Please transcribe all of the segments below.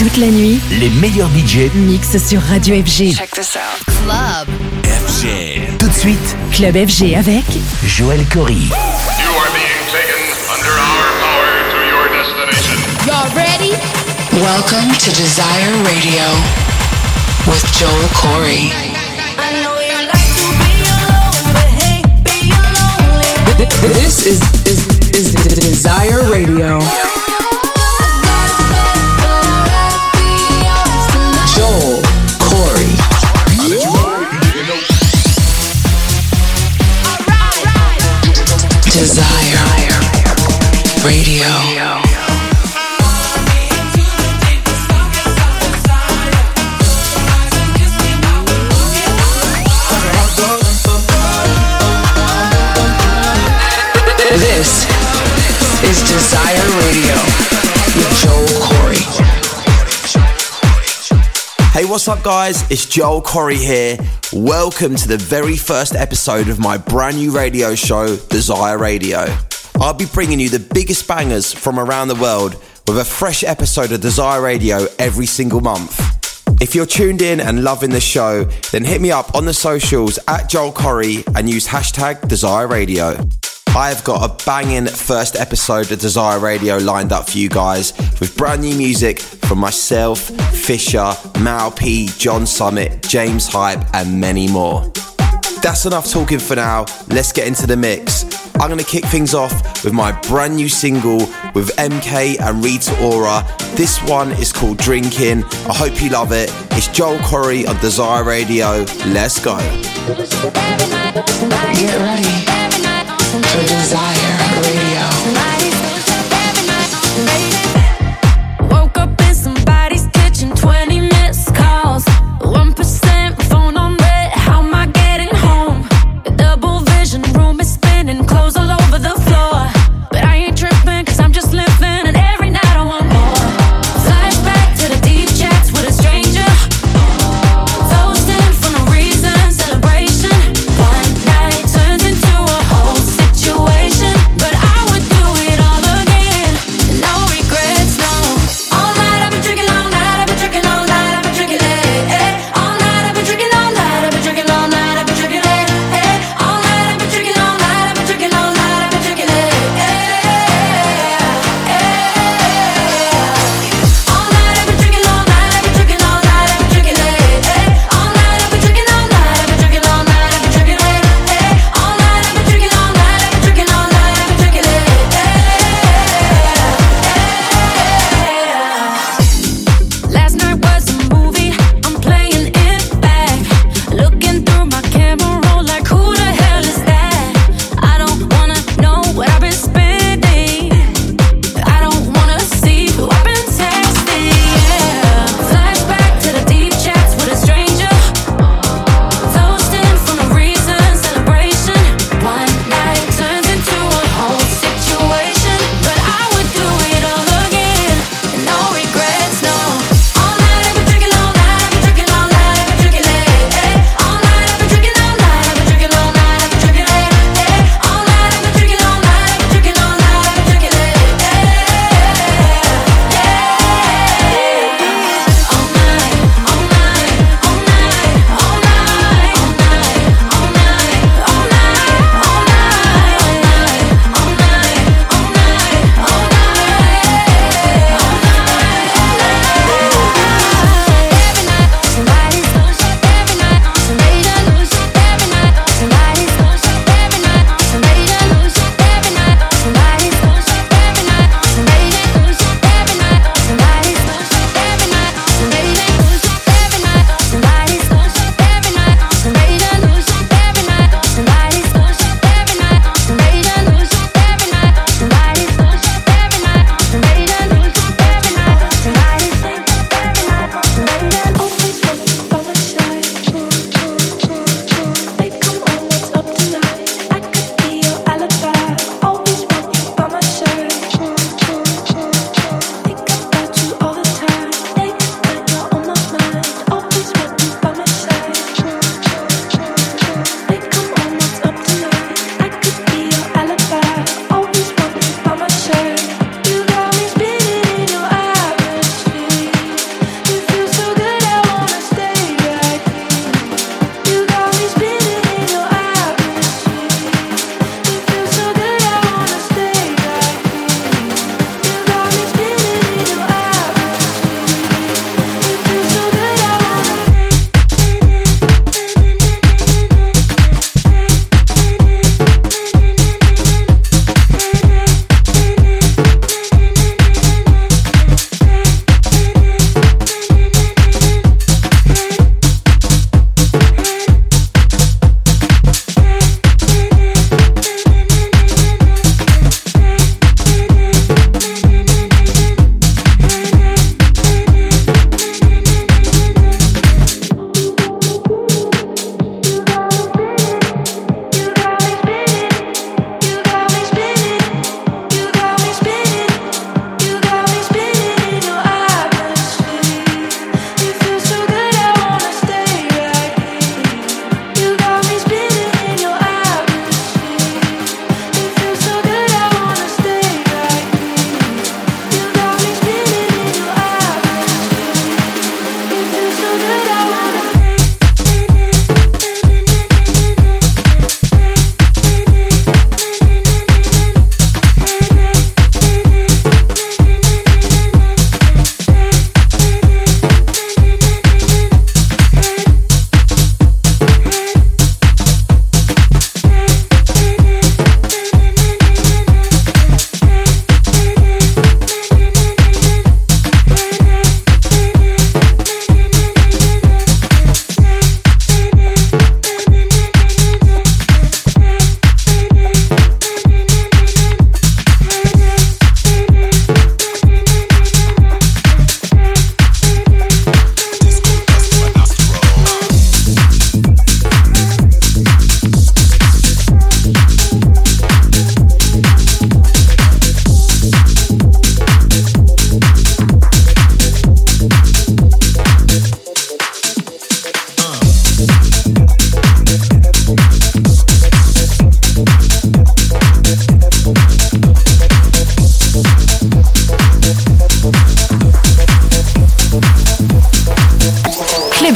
Toute la nuit, les meilleurs budgets mixent sur Radio FG. Check this out. Club. FG. Tout de suite, Club FG avec Joël Corry. You are being taken under our power to your destination. Y'all ready? Welcome to Desire Radio with Joel Corey. This is, is, is Desire Radio. Joel Corry. Desire Radio. Hey, what's up, guys? It's Joel Corry here. Welcome to the very first episode of my brand new radio show, Desire Radio. I'll be bringing you the biggest bangers from around the world with a fresh episode of Desire Radio every single month. If you're tuned in and loving the show, then hit me up on the socials at Joel Corry and use hashtag Desire Radio. I've got a banging first episode of Desire Radio lined up for you guys with brand new music from myself, Fisher, Mal P, John Summit, James Hype, and many more. That's enough talking for now. Let's get into the mix. I'm going to kick things off with my brand new single with MK and Rita Ora. This one is called Drinking. I hope you love it. It's Joel Corry on Desire Radio. Let's go. Get ready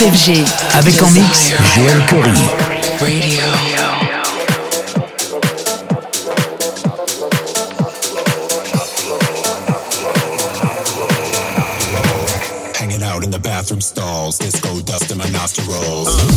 FG. Avec en mix Joël. Radio. Hanging out in the bathroom stalls, disco dust in my nostrils.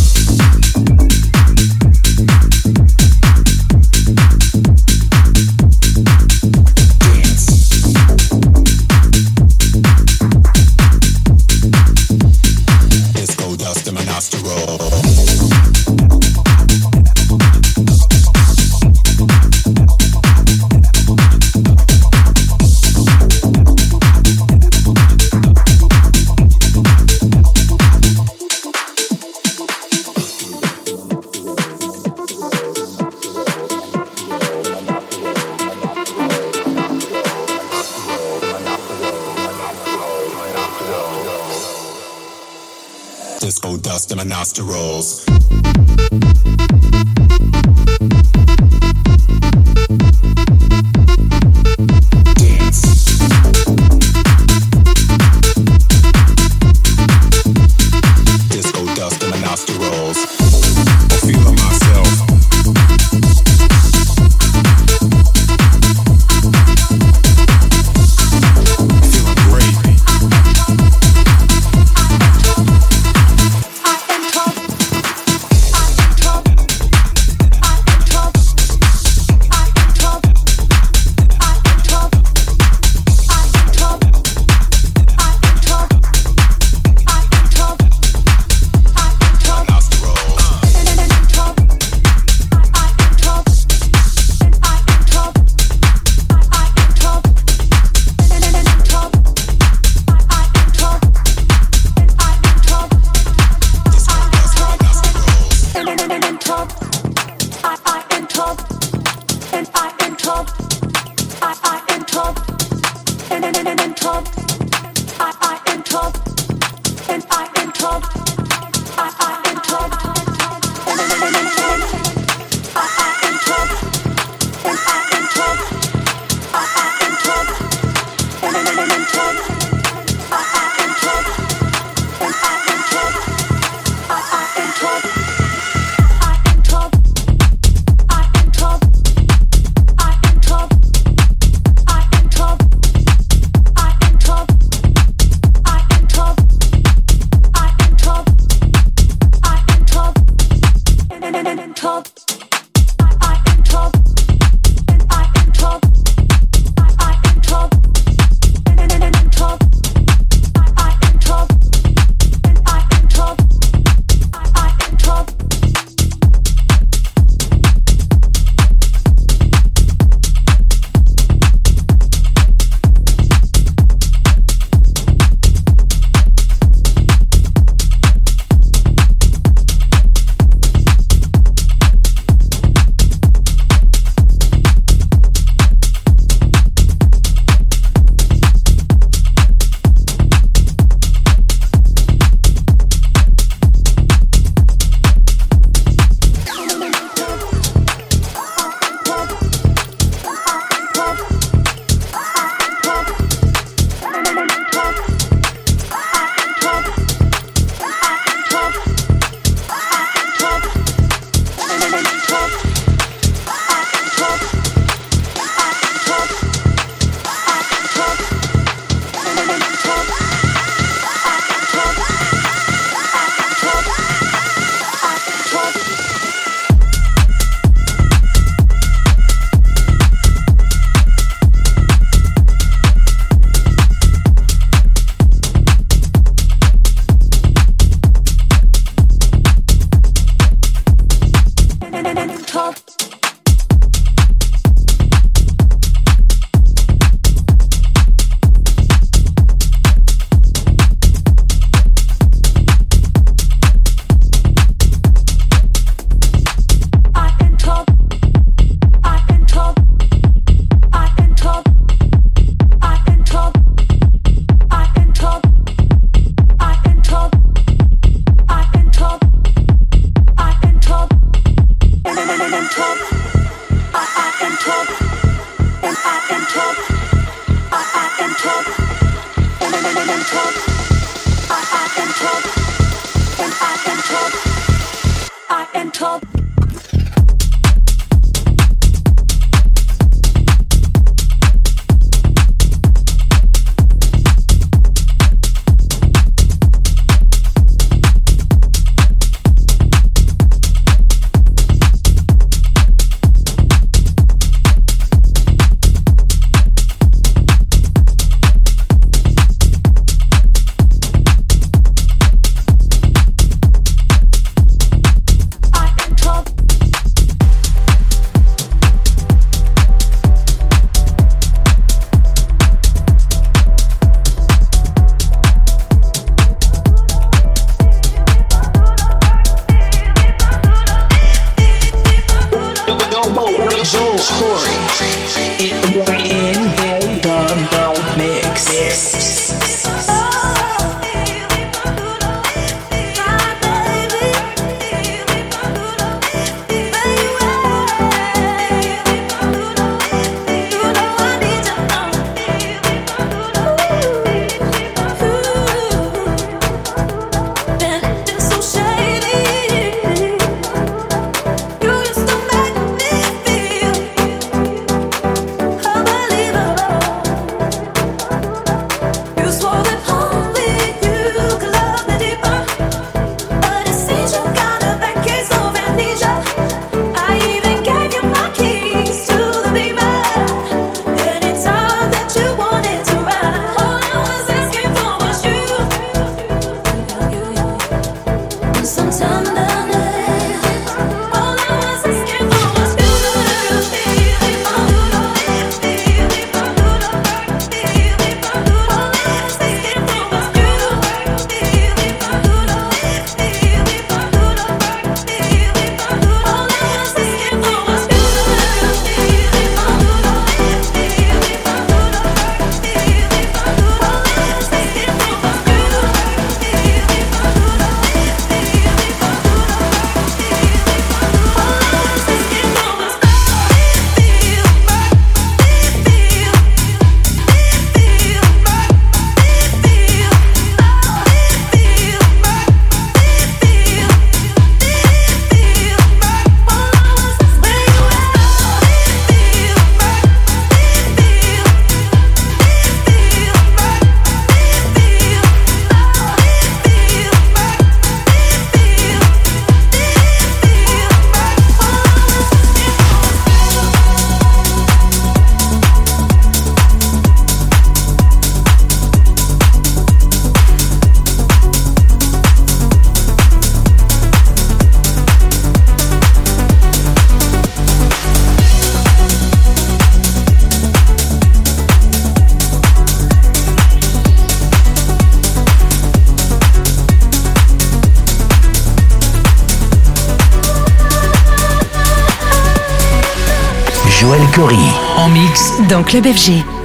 Dans Club FG.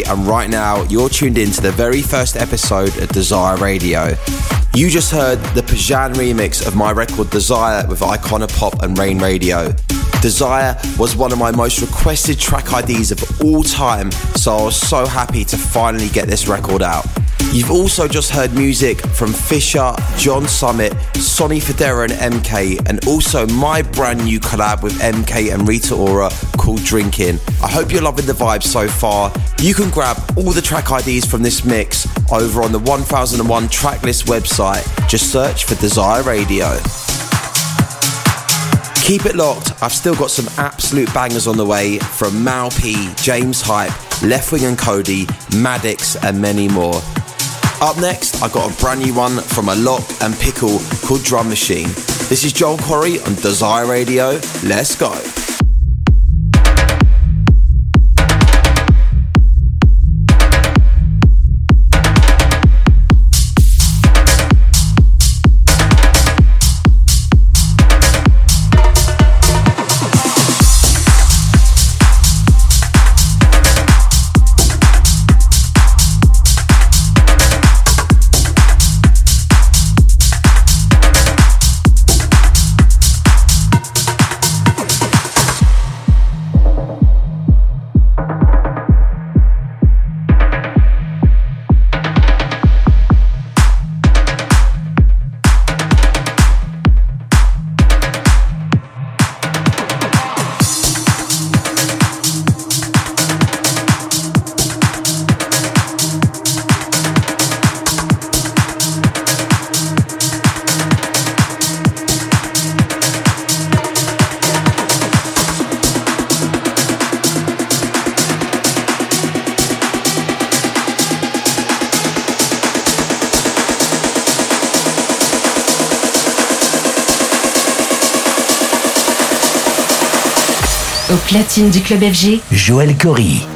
And right now you're tuned in to the very first episode of Desire Radio. You just heard the Pajan remix of my record Desire with Icona Pop and Rain Radio. Desire was one of my most requested track IDs of all time, so I was so happy to finally get this record out. You've also just heard music from Fisher, John Summit, Sonny Fodera and MK, and also my brand new collab with MK and Rita Ora called Drinking. I hope you're loving the vibe so far. You can grab all the track IDs from this mix over on the 1001 Tracklist website. Just search for Desire Radio. Keep it locked, I've still got some absolute bangers on the way from Mal P, James Hype, Leftwing and Kody, Maddix, and many more. Up next, I got a brand new one from a lock and Pickle called Drum Machine. This is Joel Corry on Desire Radio. Let's go. Du club FG, Joël Corry.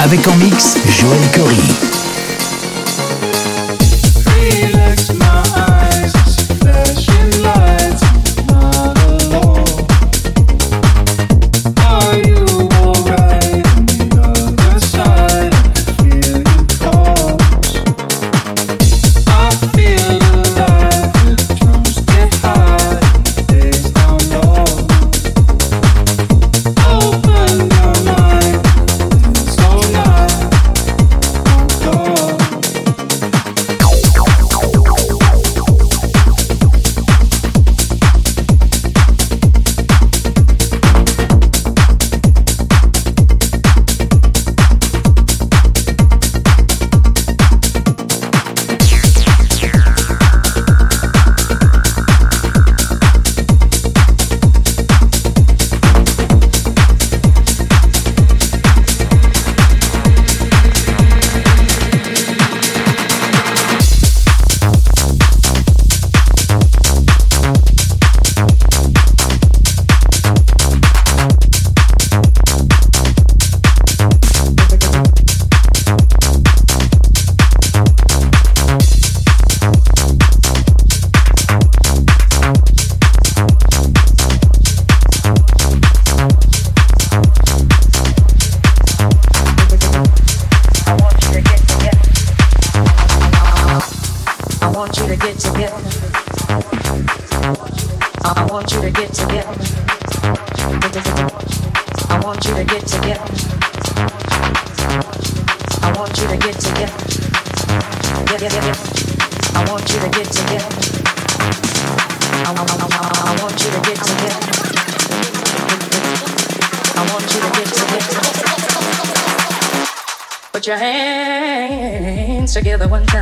Avec en mix Joël Corry. You to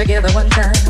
together one time.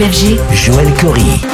FG, Joël Corry.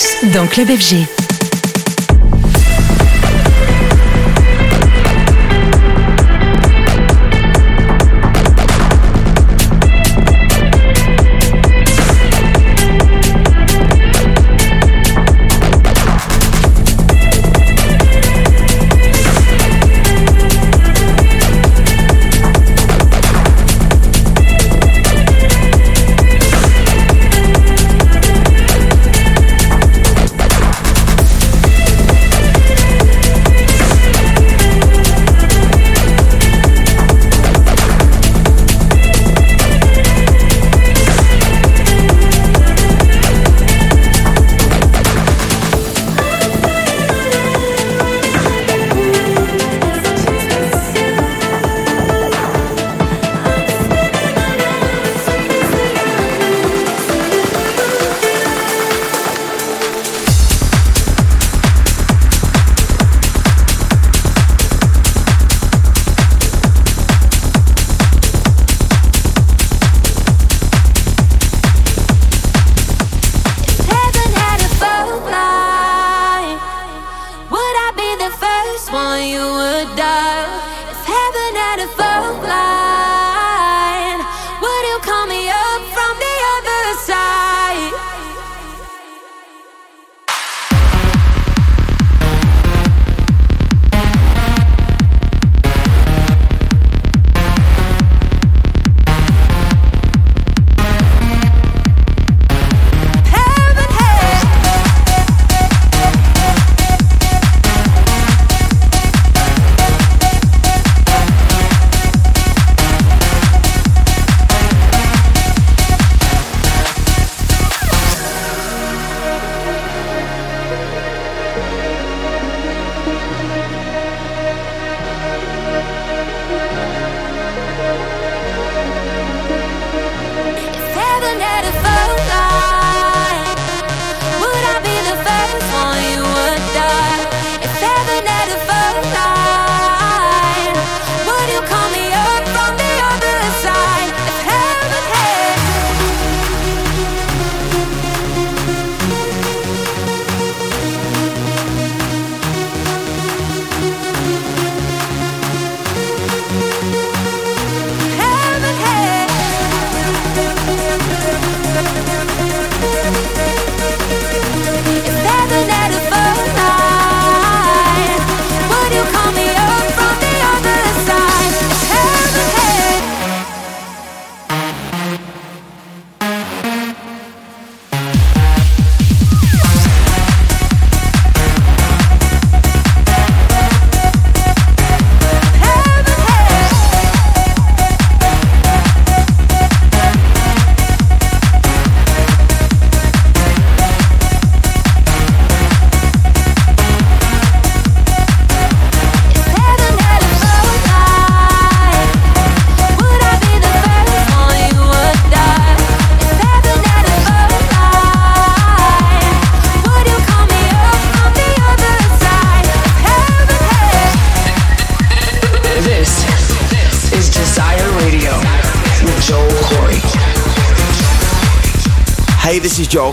Mix dans Club FG.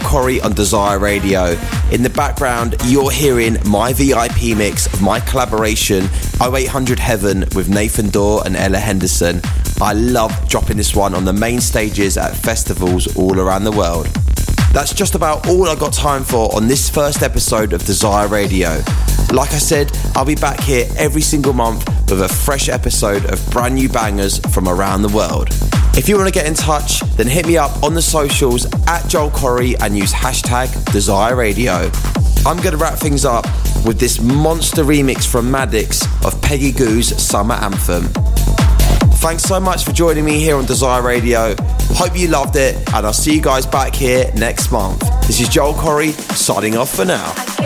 Corry on Desire Radio. In the background, you're hearing my VIP mix of my collaboration 0800 Heaven with Nathan Dawe and Ella Henderson. I love dropping this one on the main stages at festivals all around the world. That's just about all I got time for on this first episode of Desire Radio. Like I said, I'll be back here every single month with a fresh episode of brand new bangers from around the world. If you want to get in touch, then hit me up on the socials at Joel Corry and use hashtag Desire Radio. I'm going to wrap things up with this monster remix from Maddix of Peggy Gou's Summer Anthem. Thanks so much for joining me here on Desire Radio. Hope you loved it, and I'll see you guys back here next month. This is Joel Corry signing off for now.